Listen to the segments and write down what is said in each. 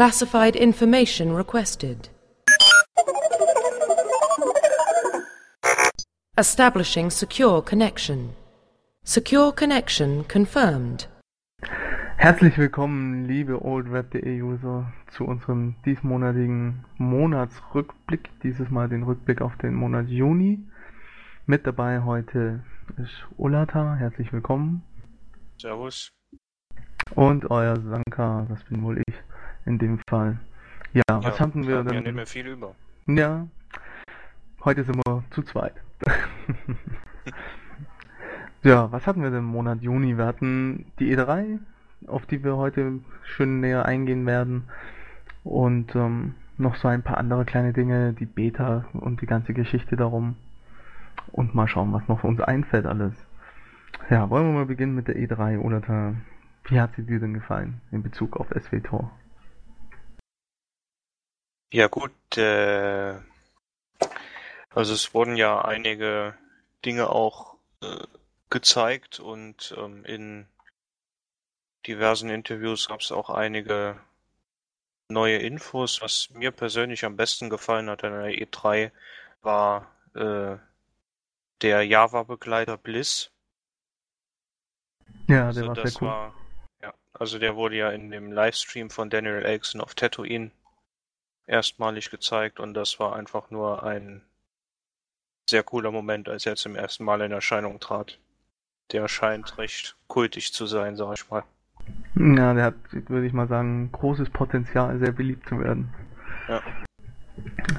Classified information requested. Establishing secure connection. Secure connection confirmed. Herzlich willkommen, liebe oldweb.de-User, zu unserem diesmonatigen Monatsrückblick. Dieses Mal den Rückblick auf den Monat Juni. Mit dabei heute ist Ulata. Herzlich willkommen. Servus. Und euer Sanka, das bin wohl ich in dem Fall. Ja, ja was hatten wir denn? Wir nehmen viel über. Ja, heute sind wir zu zweit. ja, was hatten wir denn im Monat Juni? Wir hatten die E3, auf die wir heute schön näher eingehen werden. Und ähm, noch so ein paar andere kleine Dinge, die Beta und die ganze Geschichte darum. Und mal schauen, was noch für uns einfällt alles. Ja, wollen wir mal beginnen mit der E3, oder wie hat sie dir denn gefallen in Bezug auf SWTOR? Ja gut, äh, also es wurden ja einige Dinge auch äh, gezeigt und ähm, in diversen Interviews gab es auch einige neue Infos. Was mir persönlich am besten gefallen hat an der E3 war äh, der Java-Begleiter Bliss. Ja, der also war sehr cool. War, ja, also der wurde ja in dem Livestream von Daniel Elkson auf Tatooine erstmalig gezeigt und das war einfach nur ein sehr cooler Moment, als er zum ersten Mal in Erscheinung trat. Der scheint recht kultig zu sein, sag ich mal. Ja, der hat, würde ich mal sagen, großes Potenzial, sehr beliebt zu werden. Ja.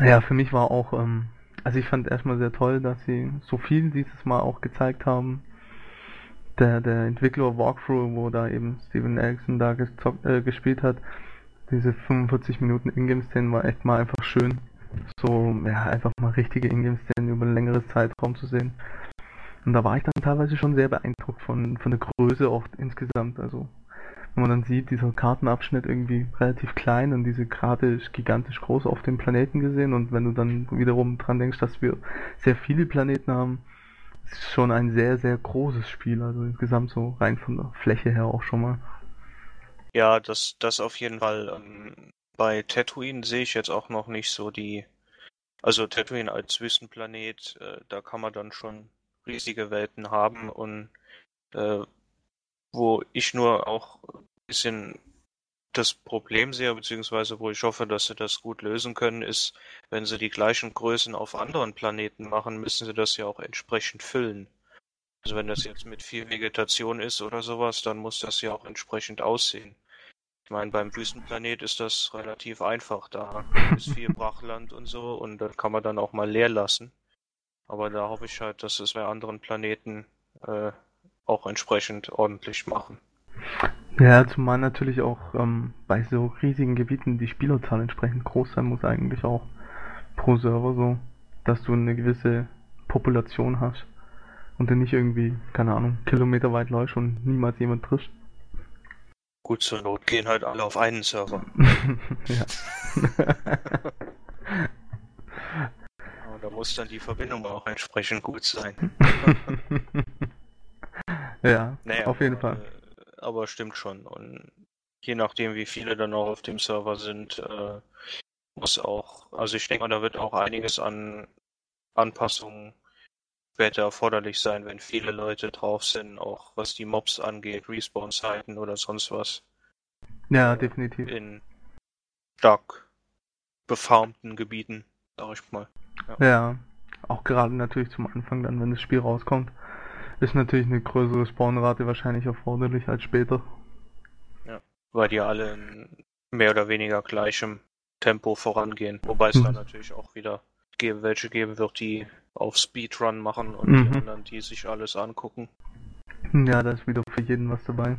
Ja, für mich war auch, ähm, also ich fand erstmal sehr toll, dass sie so viel dieses Mal auch gezeigt haben. Der, der Entwickler Walkthrough, wo da eben Steven Erickson da gezockt, äh, gespielt hat, diese 45 Minuten Ingame-Szenen war echt mal einfach schön. So, ja, einfach mal richtige Ingame-Szenen über ein längeres Zeitraum zu sehen. Und da war ich dann teilweise schon sehr beeindruckt von, von der Größe auch insgesamt. Also, wenn man dann sieht, dieser Kartenabschnitt irgendwie relativ klein und diese Karte ist gigantisch groß auf dem Planeten gesehen. Und wenn du dann wiederum dran denkst, dass wir sehr viele Planeten haben, ist schon ein sehr, sehr großes Spiel. Also insgesamt so rein von der Fläche her auch schon mal. Ja, das, das auf jeden Fall. Ähm, bei Tatooine sehe ich jetzt auch noch nicht so die. Also Tatooine als Wüstenplanet, äh, da kann man dann schon riesige Welten haben und äh, wo ich nur auch ein bisschen das Problem sehe, beziehungsweise wo ich hoffe, dass sie das gut lösen können, ist, wenn sie die gleichen Größen auf anderen Planeten machen, müssen sie das ja auch entsprechend füllen. Also wenn das jetzt mit viel Vegetation ist oder sowas, dann muss das ja auch entsprechend aussehen. Ich meine, beim Wüstenplanet ist das relativ einfach. Da ist viel Brachland und so und das kann man dann auch mal leer lassen. Aber da hoffe ich halt, dass es bei anderen Planeten äh, auch entsprechend ordentlich machen. Ja, zumal natürlich auch ähm, bei so riesigen Gebieten die Spielerzahl entsprechend groß sein muss eigentlich auch pro Server so, dass du eine gewisse Population hast und du nicht irgendwie, keine Ahnung, Kilometer weit läufst und niemals jemand triffst. Gut, zur Not gehen halt alle auf einen Server. ja. Aber da muss dann die Verbindung auch entsprechend gut sein. ja, naja, auf jeden Fall. Äh, aber stimmt schon. Und je nachdem, wie viele dann auch auf dem Server sind, äh, muss auch, also ich denke mal, da wird auch einiges an Anpassungen später erforderlich sein, wenn viele Leute drauf sind, auch was die Mobs angeht, Respawn-Zeiten oder sonst was. Ja, definitiv. In stark befarmten Gebieten, sag ich mal. Ja. ja, auch gerade natürlich zum Anfang dann, wenn das Spiel rauskommt, ist natürlich eine größere Spawnrate wahrscheinlich erforderlich als später. Ja, weil die alle in mehr oder weniger gleichem Tempo vorangehen. Wobei es mhm. dann natürlich auch wieder geben, welche geben wird, die auf Speedrun machen und mhm. die anderen, die sich alles angucken. Ja, da ist wieder für jeden was dabei.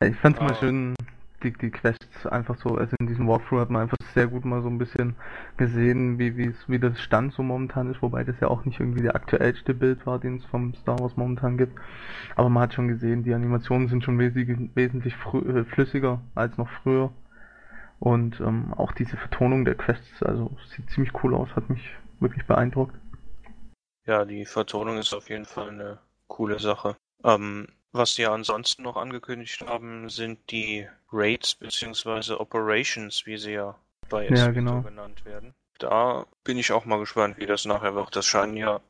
Ja. Ich fand's ah. mal schön, die, die Quests einfach so, also in diesem Walkthrough hat man einfach sehr gut mal so ein bisschen gesehen, wie, wie wie das Stand so momentan ist, wobei das ja auch nicht irgendwie der aktuellste Bild war, den es vom Star Wars momentan gibt. Aber man hat schon gesehen, die Animationen sind schon wesentlich, wesentlich äh, flüssiger als noch früher. Und ähm, auch diese Vertonung der Quests, also sieht ziemlich cool aus, hat mich wirklich beeindruckt. Ja, die Vertonung ist auf jeden Fall eine coole Sache. Ähm, was sie ansonsten noch angekündigt haben, sind die Raids bzw. Operations, wie sie ja bei ja, genau. genannt werden. Da bin ich auch mal gespannt, wie das nachher wird. Das scheinen ja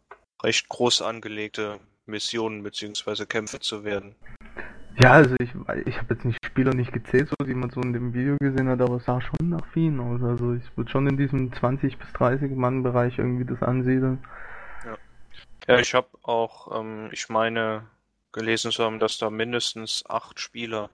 recht groß angelegte Missionen bzw. Kämpfe zu werden. Ja, also ich, ich habe jetzt nicht Spieler nicht gezählt, so wie man so in dem Video gesehen hat, aber es sah schon nach vielen aus. Also ich würde schon in diesem 20 bis 30 Mann Bereich irgendwie das ansiedeln. Ja, ja ich habe auch, ähm, ich meine, gelesen zu haben, dass da mindestens acht Spieler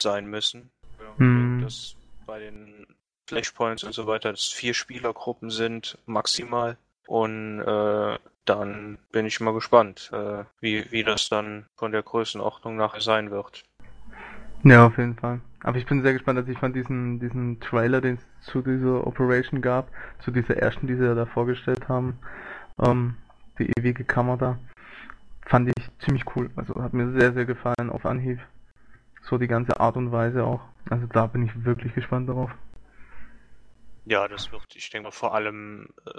sein müssen. Hm. Dass bei den Flashpoints und so weiter, dass vier Spielergruppen sind maximal. Und äh, dann bin ich mal gespannt, äh, wie, wie das dann von der Größenordnung nachher sein wird. Ja, auf jeden Fall. Aber ich bin sehr gespannt, dass ich fand diesen, diesen Trailer, den es zu dieser Operation gab, zu dieser ersten, die sie ja da vorgestellt haben, ähm, die ewige Kammer da, fand ich ziemlich cool. Also hat mir sehr, sehr gefallen auf Anhieb. So die ganze Art und Weise auch. Also da bin ich wirklich gespannt darauf. Ja, das wird, ich denke mal, vor allem äh,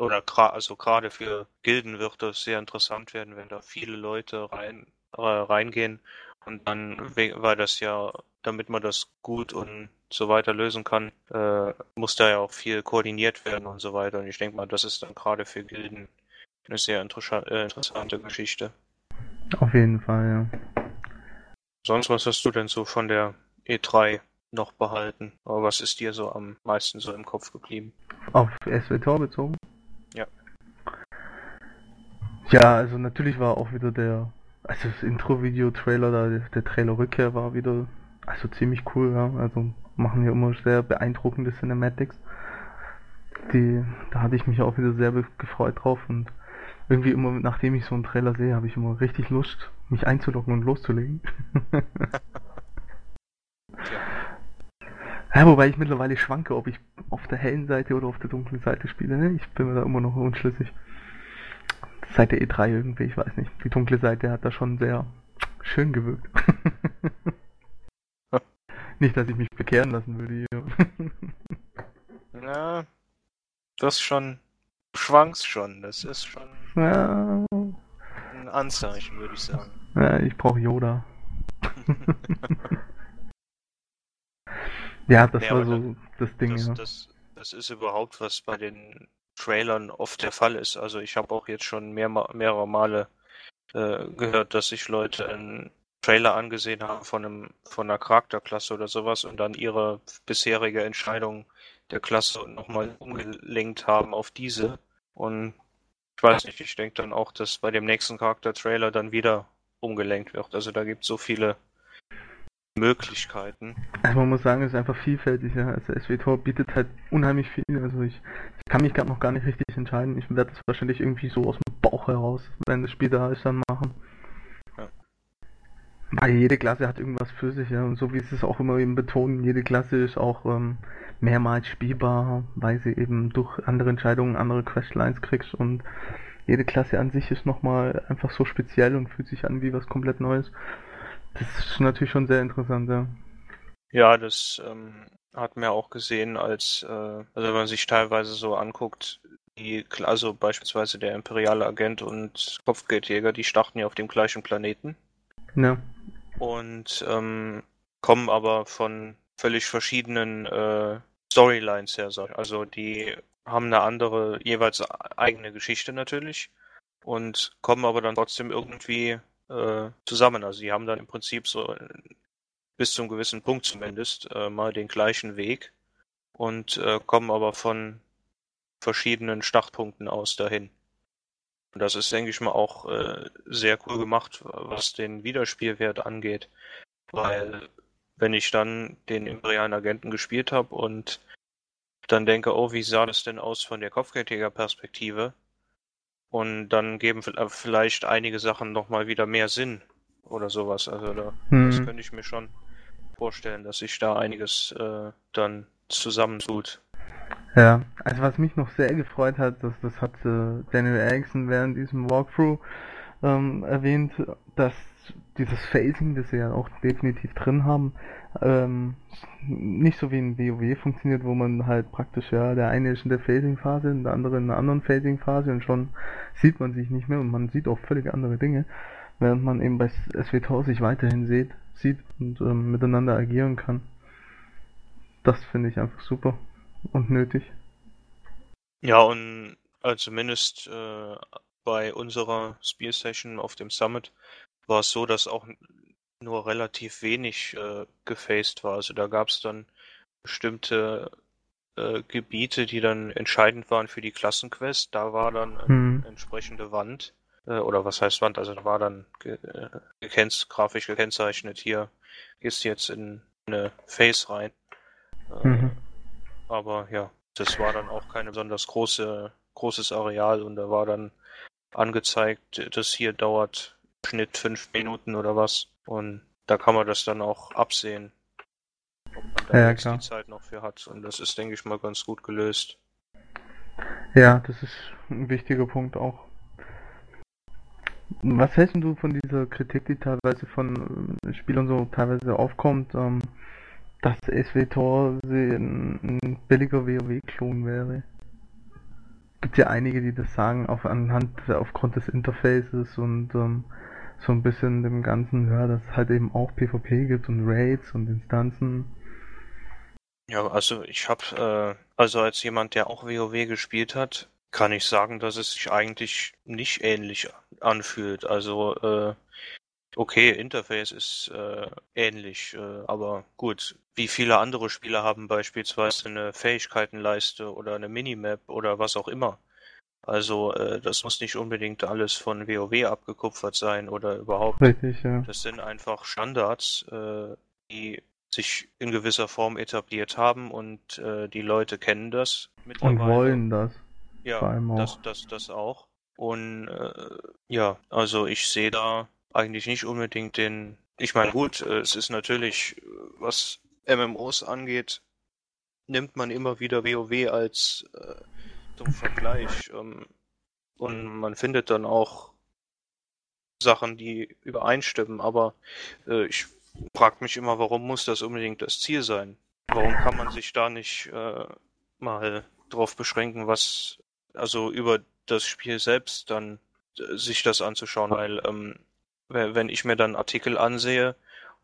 oder also gerade für Gilden wird das sehr interessant werden, wenn da viele Leute rein äh, reingehen und dann, weil das ja, damit man das gut und so weiter lösen kann, äh, muss da ja auch viel koordiniert werden und so weiter. Und ich denke mal, das ist dann gerade für Gilden eine sehr äh, interessante Geschichte. Auf jeden Fall, ja. Sonst, was hast du denn so von der E3 noch behalten? Aber was ist dir so am meisten so im Kopf geblieben? Auf SWTOR bezogen? Ja. Also natürlich war auch wieder der, also das Intro-Video-Trailer, da, der Trailer Rückkehr war wieder, also ziemlich cool, ja. Also machen ja immer sehr beeindruckende Cinematics. Die, da hatte ich mich auch wieder sehr gefreut drauf und irgendwie immer, nachdem ich so einen Trailer sehe, habe ich immer richtig Lust, mich einzuloggen und loszulegen. Ja, wobei ich mittlerweile schwanke, ob ich auf der hellen Seite oder auf der dunklen Seite spiele. Ne? Ich bin mir da immer noch unschlüssig. Seit der E3 irgendwie, ich weiß nicht. Die dunkle Seite hat da schon sehr schön gewirkt. nicht, dass ich mich bekehren lassen würde hier. ja, das schon. Schwankst schon, das ist schon. Ja. Ein Anzeichen, würde ich sagen. Ja, ich brauche Yoda. Ja, das nee, war so das Ding. Das, ja. das, das ist überhaupt, was bei den Trailern oft der Fall ist. Also ich habe auch jetzt schon mehr, mehrere Male äh, gehört, dass sich Leute einen Trailer angesehen haben von einem von einer Charakterklasse oder sowas und dann ihre bisherige Entscheidung der Klasse nochmal umgelenkt haben auf diese. Und ich weiß nicht, ich denke dann auch, dass bei dem nächsten Charakter-Trailer dann wieder umgelenkt wird. Also da gibt es so viele Möglichkeiten. Also man muss sagen, es ist einfach vielfältig. Ja. Also SWTOR bietet halt unheimlich viel. Also ich, ich kann mich gerade noch gar nicht richtig entscheiden. Ich werde es wahrscheinlich irgendwie so aus dem Bauch heraus, wenn das Spiel da ist, dann machen. Ja. Weil jede Klasse hat irgendwas für sich, ja. Und so wie sie es auch immer eben betonen, jede Klasse ist auch ähm, mehrmals spielbar, weil sie eben durch andere Entscheidungen andere Questlines kriegst und jede Klasse an sich ist nochmal einfach so speziell und fühlt sich an wie was komplett Neues. Das ist natürlich schon sehr interessant, ja. Ja, das ähm, hat man ja auch gesehen, als, äh, also wenn man sich teilweise so anguckt, die, also beispielsweise der imperiale Agent und Kopfgeldjäger, die starten ja auf dem gleichen Planeten. Ja. Und ähm, kommen aber von völlig verschiedenen äh, Storylines her. Also die haben eine andere, jeweils eigene Geschichte natürlich und kommen aber dann trotzdem irgendwie äh, zusammen. Also sie haben dann im Prinzip so äh, bis zum gewissen Punkt zumindest äh, mal den gleichen Weg und äh, kommen aber von verschiedenen Startpunkten aus dahin. Und das ist, denke ich mal, auch äh, sehr cool gemacht, was den Wiederspielwert angeht. Weil wenn ich dann den imperialen Agenten gespielt habe und dann denke, oh, wie sah das denn aus von der Kopfgeldjäger-Perspektive, und dann geben vielleicht einige Sachen nochmal wieder mehr Sinn oder sowas. Also da, hm. das könnte ich mir schon vorstellen, dass sich da einiges äh, dann zusammentut. Ja, also was mich noch sehr gefreut hat, das, das hat äh, Daniel Erickson während diesem Walkthrough ähm, erwähnt, dass dieses Phasing, das sie ja auch definitiv drin haben, ähm, nicht so wie in WoW funktioniert, wo man halt praktisch, ja, der eine ist in der Phasing-Phase und der andere in einer anderen Phasing-Phase und schon sieht man sich nicht mehr und man sieht auch völlig andere Dinge. während man eben bei SWTOR sich weiterhin sieht, sieht und ähm, miteinander agieren kann. Das finde ich einfach super und nötig. Ja, und also zumindest äh, bei unserer Spear Session auf dem Summit war es so, dass auch nur relativ wenig äh, gefaced war. Also da gab es dann bestimmte äh, Gebiete, die dann entscheidend waren für die Klassenquest. Da war dann eine Hm. entsprechende Wand. Äh, oder was heißt Wand? Also da war dann ge äh, gekennz grafisch gekennzeichnet, hier gehst du jetzt in eine Face rein. Äh, Mhm. aber ja, das war dann auch kein besonders große, großes Areal und da war dann angezeigt, das hier dauert Schnitt fünf Minuten oder was. Und da kann man das dann auch absehen, ob man da Ja, jetzt klar. die Zeit noch für hat. Und das ist, denke ich mal, ganz gut gelöst. Ja, das ist ein wichtiger Punkt auch. Was hältst du von dieser Kritik, die teilweise von äh, Spielern so teilweise aufkommt, ähm, dass SWTOR ein billiger WoW-Klon wäre? Gibt ja einige, die das sagen, auf anhand, aufgrund des Interfaces und ähm, so ein bisschen dem Ganzen, ja, dass es halt eben auch PvP gibt und Raids und Instanzen. Ja, also ich habe, äh, also als jemand, der auch WoW gespielt hat, kann ich sagen, dass es sich eigentlich nicht ähnlich anfühlt. Also, äh, okay, Interface ist äh, ähnlich, äh, aber gut, wie viele andere Spiele haben beispielsweise eine Fähigkeitenleiste oder eine Minimap oder was auch immer. Also, äh, das muss nicht unbedingt alles von WoW abgekupfert sein oder überhaupt. Richtig, ja. Das sind einfach Standards, äh, die sich in gewisser Form etabliert haben und äh, die Leute kennen das Und mittlerweile. wollen das. Ja, das, das, das auch. Und äh, ja, also ich sehe da eigentlich nicht unbedingt den. Ich meine, gut, äh, es ist natürlich, äh, was MMOs angeht, nimmt man immer wieder WoW als äh, zum Vergleich. Ähm, und man findet dann auch Sachen, die übereinstimmen, aber äh, ich frage mich immer, warum muss das unbedingt das Ziel sein? Warum kann man sich da nicht äh, mal drauf beschränken, was also über das Spiel selbst dann äh, sich das anzuschauen, weil ähm, wenn ich mir dann Artikel ansehe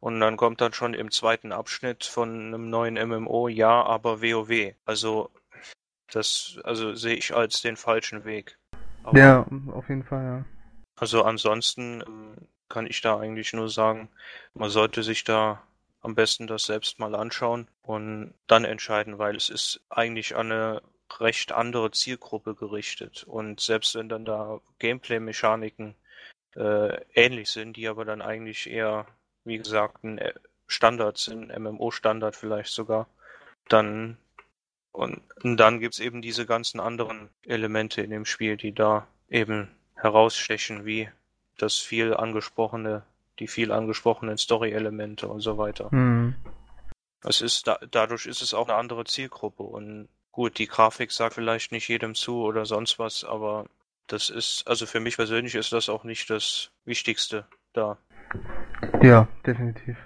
und dann kommt dann schon im zweiten Abschnitt von einem neuen MMO, ja, aber WoW. Also das also sehe ich als den falschen Weg. Aber, Ja, auf jeden Fall, ja. Also ansonsten ähm, kann ich da eigentlich nur sagen, man sollte sich da am besten das selbst mal anschauen und dann entscheiden, weil es ist eigentlich an eine recht andere Zielgruppe gerichtet. Und selbst wenn dann da Gameplay-Mechaniken äh, ähnlich sind, die aber dann eigentlich eher, wie gesagt, ein äh, Standard sind, MMO-Standard vielleicht sogar, dann und, und dann gibt's eben diese ganzen anderen Elemente in dem Spiel, die da eben herausstechen, wie das viel angesprochene, die viel angesprochenen Story-Elemente und so weiter. Hm. Es ist da, dadurch ist es auch eine andere Zielgruppe und gut, die Grafik sagt vielleicht nicht jedem zu oder sonst was, aber das ist, also für mich persönlich ist das auch nicht das Wichtigste da. Ja, definitiv.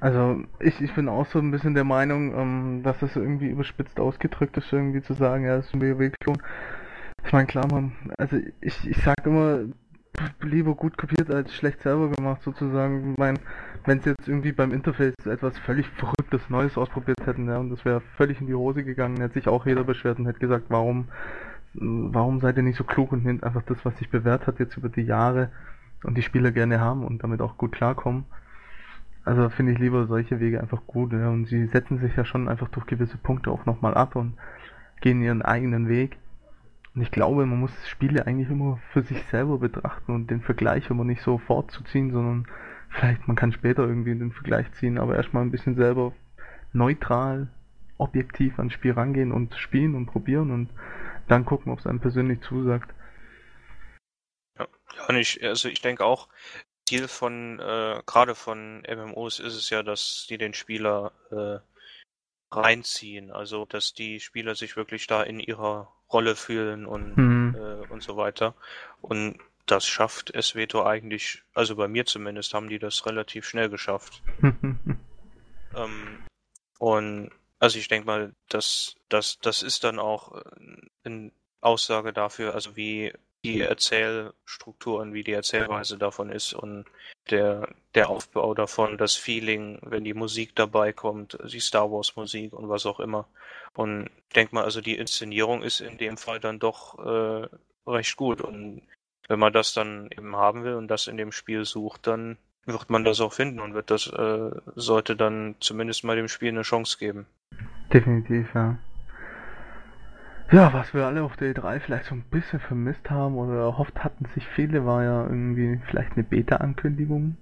Also ich, ich bin auch so ein bisschen der Meinung, ähm, dass es irgendwie überspitzt ausgedrückt ist, irgendwie zu sagen, ja, das ist ein WoW-Klon. Ich meine, klar, man, also ich, ich sag immer, lieber gut kopiert als schlecht selber gemacht, sozusagen. Ich meine, wenn sie jetzt irgendwie beim Interface etwas völlig Verrücktes Neues ausprobiert hätten, ja, und das wäre völlig in die Hose gegangen, hätte sich auch jeder beschwert und hätte gesagt, warum, warum seid ihr nicht so klug und nehmt einfach das, was sich bewährt hat jetzt über die Jahre und die Spieler gerne haben und damit auch gut klarkommen. Also finde ich lieber solche Wege einfach gut, ja, und sie setzen sich ja schon einfach durch gewisse Punkte auch nochmal ab und gehen ihren eigenen Weg. Und ich glaube, man muss Spiele eigentlich immer für sich selber betrachten und den Vergleich immer nicht so fortzuziehen, sondern vielleicht man kann später irgendwie den Vergleich ziehen, aber erstmal ein bisschen selber neutral, objektiv ans Spiel rangehen und spielen und probieren und dann gucken, ob es einem persönlich zusagt. Ja, und ich, also ich denke auch, Ziel von, äh, gerade von MMOs ist es ja, dass die den Spieler äh, reinziehen, also dass die Spieler sich wirklich da in ihrer Rolle fühlen und, Hm. äh, und so weiter. Und das schafft SWTOR eigentlich, also bei mir zumindest, haben die das relativ schnell geschafft. Ähm, und also ich denke mal, das, das, das ist dann auch äh, eine Aussage dafür, also wie die Erzählstrukturen, wie die Erzählweise davon ist und der, der Aufbau davon, das Feeling, wenn die Musik dabei kommt, die Star Wars Musik und was auch immer. Und ich denke mal, also die Inszenierung ist in dem Fall dann doch äh, recht gut. Und wenn man das dann eben haben will und das in dem Spiel sucht, dann wird man das auch finden und wird das äh, sollte dann zumindest mal dem Spiel eine Chance geben. Definitiv, ja. Ja, was wir alle auf der E3 vielleicht so ein bisschen vermisst haben oder erhofft hatten sich viele, war ja irgendwie vielleicht eine Beta-Ankündigung.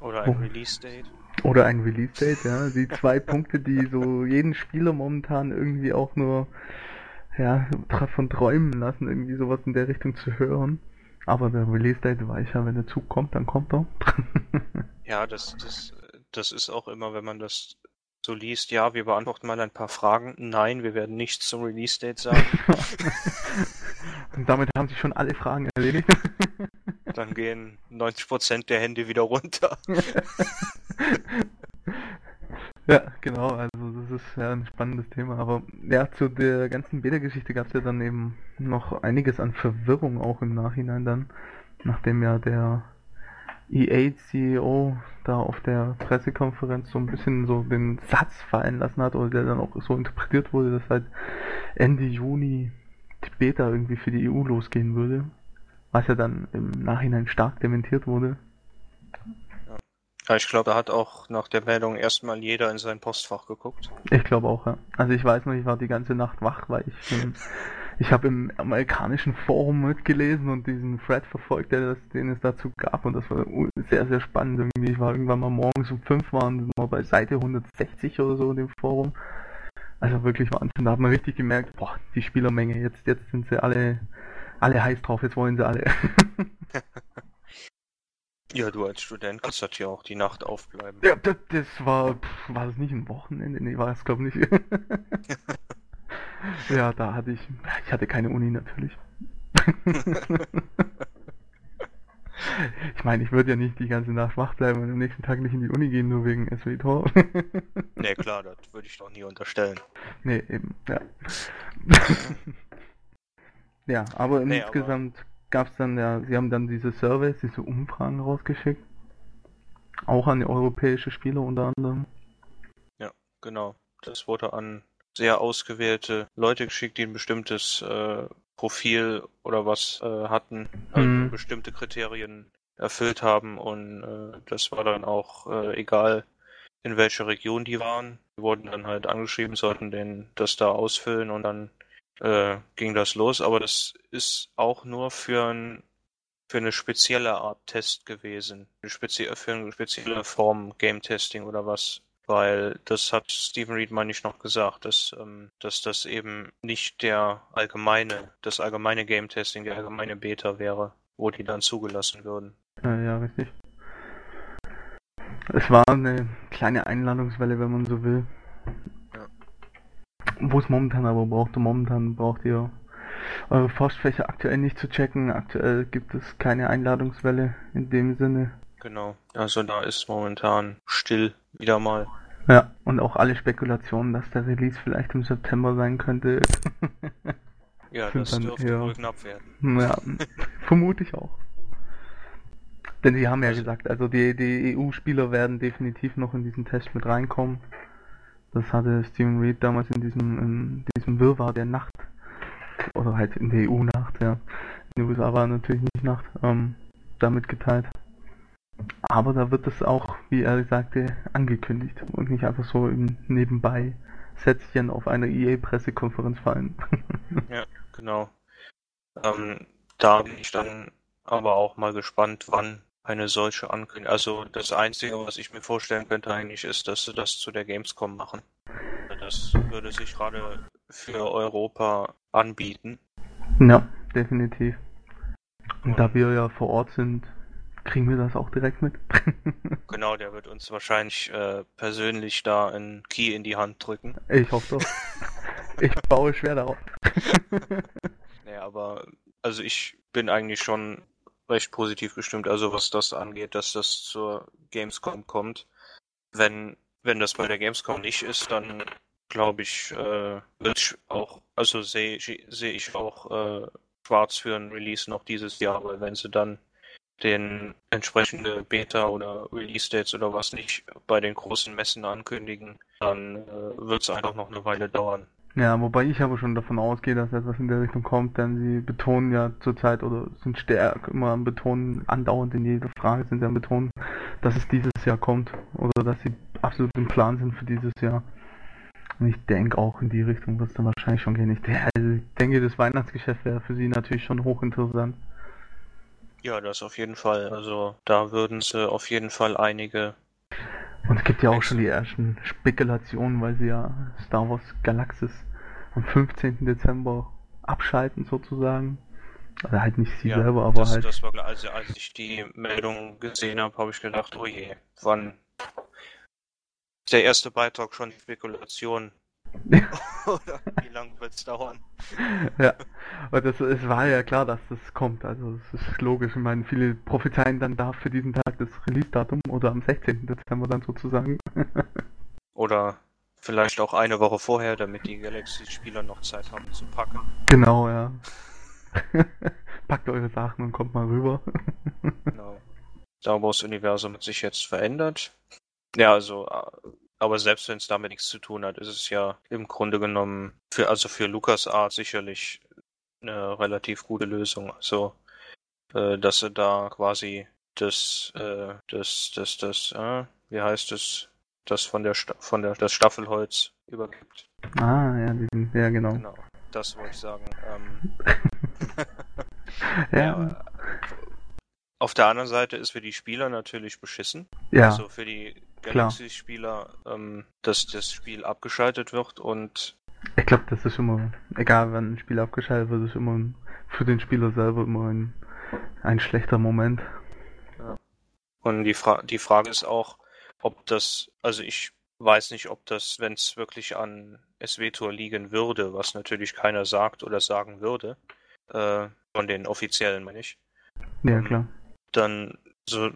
Oder ein oh. Release-Date. Oder ein Release-Date, ja. Die zwei Punkte, die so jeden Spieler momentan irgendwie auch nur ja, von träumen lassen, irgendwie sowas in der Richtung zu hören. Aber der Release-Date weiß ja, wenn der Zug kommt, dann kommt er. ja, das, das, das ist auch immer, wenn man das so liest, ja, wir beantworten mal ein paar Fragen. Nein, wir werden nichts zum Release-Date sagen. Und damit haben sich schon alle Fragen erledigt. Dann gehen 90% der Hände wieder runter. ja, genau, also das ist ja ein spannendes Thema. Aber ja, zu der ganzen Beta-Geschichte gab es ja dann eben noch einiges an Verwirrung auch im Nachhinein dann, nachdem ja der EA-CEO da auf der Pressekonferenz so ein bisschen so den Satz fallen lassen hat oder der dann auch so interpretiert wurde, dass halt Ende Juni die Beta irgendwie für die EU losgehen würde. Was ja dann im Nachhinein stark dementiert wurde. Ja, ich glaube, da hat auch nach der Meldung erstmal jeder in sein Postfach geguckt. Ich glaube auch, ja. Also ich weiß noch, ich war die ganze Nacht wach, weil ich ähm, ich habe im amerikanischen Forum mitgelesen und diesen Thread verfolgt, der das, den es dazu gab und das war sehr, sehr spannend irgendwie. Ich war irgendwann mal morgens um 5 waren wir bei Seite 160 oder so in dem Forum. Also wirklich Wahnsinn. Da hat man richtig gemerkt, boah, die Spielermenge, jetzt, jetzt sind sie alle, alle heiß drauf, jetzt wollen sie alle. ja, du als Student kannst ja auch die Nacht aufbleiben. Ja, das, das war, pff, war das nicht ein Wochenende? Nee, war es glaube ich nicht. ja, da hatte ich, ich hatte keine Uni natürlich. ich meine, ich würde ja nicht die ganze Nacht wach bleiben und am nächsten Tag nicht in die Uni gehen, nur wegen SWTOR. nee, klar, das würde ich doch nie unterstellen. Nee, eben, ja. ja, aber nee, insgesamt gab es dann ja, sie haben dann diese Surveys, diese Umfragen rausgeschickt. Auch an die europäische Spieler unter anderem. Ja, genau. Das wurde an sehr ausgewählte Leute geschickt, die ein bestimmtes äh, Profil oder was äh, hatten, also mhm. bestimmte Kriterien erfüllt haben und äh, das war dann auch äh, egal, in welcher Region die waren. Die wurden dann halt angeschrieben, sollten den das da ausfüllen und dann äh, ging das los. Aber das ist auch nur für ein für eine spezielle Art Test gewesen. Eine spezie für eine spezielle Form Game Testing oder was weil das hat Stephen Reed, meine ich, noch gesagt, dass, ähm, dass das eben nicht der allgemeine, das allgemeine Game Testing, der allgemeine Beta wäre, wo die dann zugelassen würden. Ja, ja, richtig. Es war eine kleine Einladungswelle, wenn man so will. Ja. Wo es momentan aber braucht, momentan braucht ihr eure Forschfächer aktuell nicht zu checken. Aktuell gibt es keine Einladungswelle in dem Sinne. Genau, also da ist momentan still wieder mal. Ja, und auch alle Spekulationen, dass der Release vielleicht im September sein könnte. ja, das dann dürfte eher... wohl knapp werden. Ja, vermute ich auch. Denn sie haben ja also... gesagt, also die, die EU-Spieler werden definitiv noch in diesen Test mit reinkommen. Das hatte Steven Reed damals in diesem, in diesem Wirrwarr der Nacht, oder halt in der EU-Nacht, ja. In den USA war natürlich nicht Nacht, ähm, damit geteilt. Aber da wird es auch, wie er sagte, angekündigt und nicht einfach so im Nebenbei Sätzchen auf einer EA-Pressekonferenz fallen. ja, genau. Ähm, da bin ich dann aber auch mal gespannt, wann eine solche Ankündigung. Also das Einzige, was ich mir vorstellen könnte eigentlich, ist, dass sie das zu der Gamescom machen. Das würde sich gerade für Europa anbieten. Ja, definitiv. Und, Und da wir ja vor Ort sind, Kriegen wir das auch direkt mit? genau, der wird uns wahrscheinlich äh, persönlich da einen Key in die Hand drücken. Ich hoffe doch. ich baue schwer darauf. naja, aber also ich bin eigentlich schon recht positiv gestimmt, also was das angeht, dass das zur Gamescom kommt. Wenn, wenn das bei der Gamescom nicht ist, dann glaube ich, äh, wird ich auch, also sehe seh ich auch äh, schwarz für ein Release noch dieses Jahr, weil wenn sie dann den entsprechende Beta oder Release Dates oder was nicht bei den großen Messen ankündigen, dann äh, wird es einfach noch eine Weile dauern. Ja, wobei ich aber schon davon ausgehe, dass etwas in der Richtung kommt, denn sie betonen ja zurzeit oder sind stärker immer am Betonen, andauernd in jeder Frage sind sie am Betonen, dass es dieses Jahr kommt oder dass sie absolut im Plan sind für dieses Jahr. Und ich denke auch in die Richtung wird es dann wahrscheinlich schon gehen. Also ich denke, das Weihnachtsgeschäft wäre für sie natürlich schon hochinteressant. Ja, das auf jeden Fall. Also da würden sie auf jeden Fall einige. Und es gibt ja auch schon die ersten Spekulationen, weil sie ja Star Wars Galaxis am 15. Dezember abschalten sozusagen. Also halt nicht sie ja, selber, aber das, halt. Das war, also als ich die Meldung gesehen habe, habe ich gedacht, oh je, wann ist der erste Beitrag schon Spekulation? Oder wie lange wird es dauern? ja, und das, es war ja klar, dass das kommt. Also es ist logisch. Ich meine, viele prophezeien dann da für diesen Tag das Release-Datum oder am 16. Dezember dann sozusagen. oder vielleicht auch eine Woche vorher, damit die Galaxy-Spieler noch Zeit haben zu packen. Genau, ja. Packt eure Sachen und kommt mal rüber. genau. Star Wars-Universum hat sich jetzt verändert. Ja, also äh, aber selbst wenn es damit nichts zu tun hat, ist es ja im Grunde genommen für, also für LucasArts sicherlich eine relativ gute Lösung. Also, äh, dass er da quasi das, äh, das, das, das, äh, wie heißt es, das von der, Sta von der, das Staffelholz übergibt. Ah, ja, diesen, ja, genau. Genau, das wollte ich sagen. Ähm, ja. ja. Auf der anderen Seite ist für die Spieler natürlich beschissen. Ja. Also für die Galaxy-Spieler, ähm, dass das Spiel abgeschaltet wird und. Ich glaube, das ist immer, egal wann ein Spiel abgeschaltet wird, ist immer ein, für den Spieler selber immer ein, ein schlechter Moment. Ja. Und die, Fra die Frage ist auch, ob das, also ich weiß nicht, ob das, wenn es wirklich an SW-Tour liegen würde, was natürlich keiner sagt oder sagen würde, äh, von den Offiziellen meine ich. Ja, klar. Dann so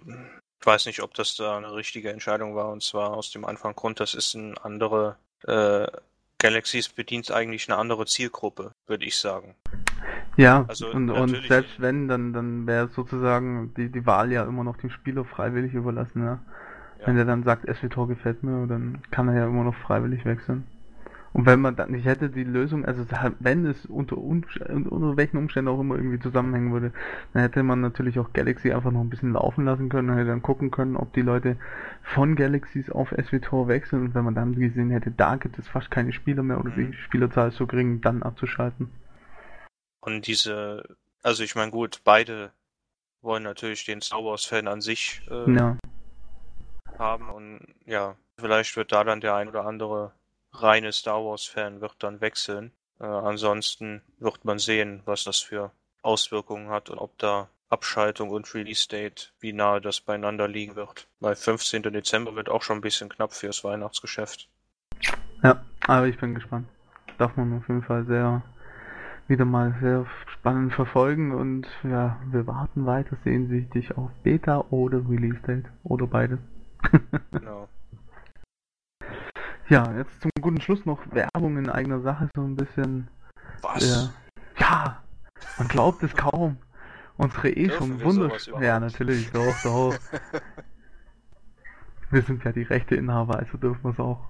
ich weiß nicht, ob das da eine richtige Entscheidung war, und zwar aus dem einfachen Grund, das ist ein andere, äh, Galaxies bedient eigentlich eine andere Zielgruppe, würde ich sagen. Ja, also und, und selbst wenn, dann, dann wäre sozusagen die, die Wahl ja immer noch dem Spieler freiwillig überlassen, ja. ja. Wenn er dann sagt, SWTOR gefällt mir, dann kann er ja immer noch freiwillig wechseln. Und wenn man dann nicht hätte die Lösung, also wenn es unter, unter welchen Umständen auch immer irgendwie zusammenhängen würde, dann hätte man natürlich auch Galaxy einfach noch ein bisschen laufen lassen können, dann hätte dann gucken können, ob die Leute von Galaxies auf SWTOR wechseln und wenn man dann gesehen hätte, da gibt es fast keine Spieler mehr oder die mhm. Spielerzahl ist so gering, dann abzuschalten. Und diese, also ich meine gut, beide wollen natürlich den Star Wars Fan an sich äh, ja. haben und ja, vielleicht wird da dann der ein oder andere reine Star Wars-Fan wird dann wechseln. Äh, ansonsten wird man sehen, was das für Auswirkungen hat und ob da Abschaltung und Release-Date, wie nahe das beieinander liegen wird. Weil 15. Dezember wird auch schon ein bisschen knapp fürs Weihnachtsgeschäft. Ja, aber ich bin gespannt. Darf man auf jeden Fall sehr wieder mal sehr spannend verfolgen und ja, wir warten weiter sehnsüchtig auf Beta oder Release Date oder beides. genau. Ja, jetzt zum guten Schluss noch Werbung in eigener Sache, so ein bisschen. Was? Äh, ja, man glaubt es kaum. Unsere eh Dürfen schon wunderschön. Ja, natürlich, doch, doch. wir sind ja die rechte Inhaber, also dürfen wir es auch.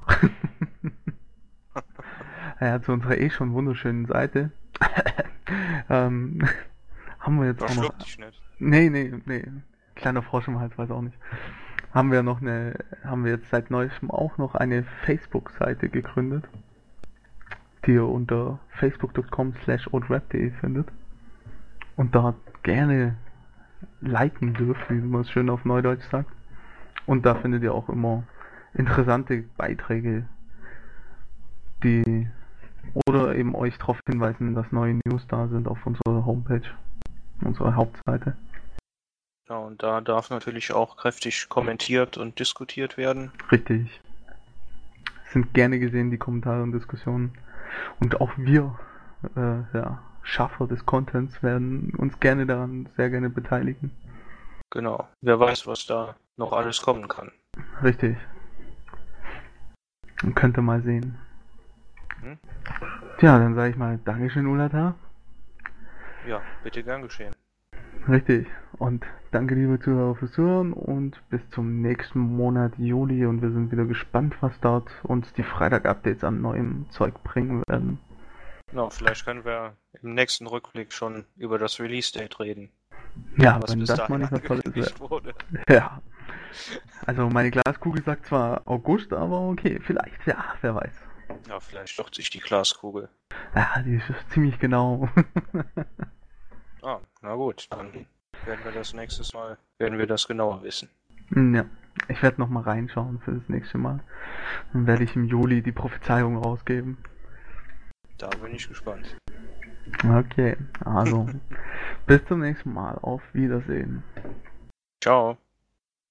ja, zu unserer eh schon wunderschönen Seite. ähm, haben wir jetzt das auch noch. Dich nicht. Nee, nee, nee. Kleiner Frosch im Hals, weiß auch nicht haben wir noch eine, haben wir jetzt seit neuestem auch noch eine Facebook-Seite gegründet, die ihr unter facebook.com slash findet und da gerne liken dürft, wie man es schön auf Neudeutsch sagt. Und da findet ihr auch immer interessante Beiträge, die oder eben euch darauf hinweisen, dass neue News da sind auf unserer Homepage, unserer Hauptseite. Ja, und da darf natürlich auch kräftig kommentiert und diskutiert werden. Richtig. Sind gerne gesehen die Kommentare und Diskussionen. Und auch wir, äh, ja, Schaffer des Contents, werden uns gerne daran sehr gerne beteiligen. Genau. Wer weiß, was da noch alles kommen kann. Richtig. Man könnte mal sehen. Hm? Tja, dann sage ich mal Dankeschön, Ulata. Ja, bitte gern geschehen. Richtig. Und danke, liebe Zuhörer, fürs Zuhören und bis zum nächsten Monat Juli. Und wir sind wieder gespannt, was dort uns die Freitag-Updates an neuem Zeug bringen werden. Na, vielleicht können wir im nächsten Rückblick schon über das Release-Date reden. Ja, was wenn das mal nicht Tolles angekündigt wäre. wurde. Ja. Also meine Glaskugel sagt zwar August, aber okay, vielleicht, ja, wer weiß. Ja, vielleicht doch sich die Glaskugel. Ja, die ist ziemlich genau. Ah, na gut, dann werden wir das nächstes Mal, werden wir das genauer wissen. ja, ich werde nochmal reinschauen für das nächste Mal. Dann werde ich im Juli die Prophezeiung rausgeben. Da bin ich gespannt. Okay, also bis zum nächsten Mal. Auf Wiedersehen. Ciao.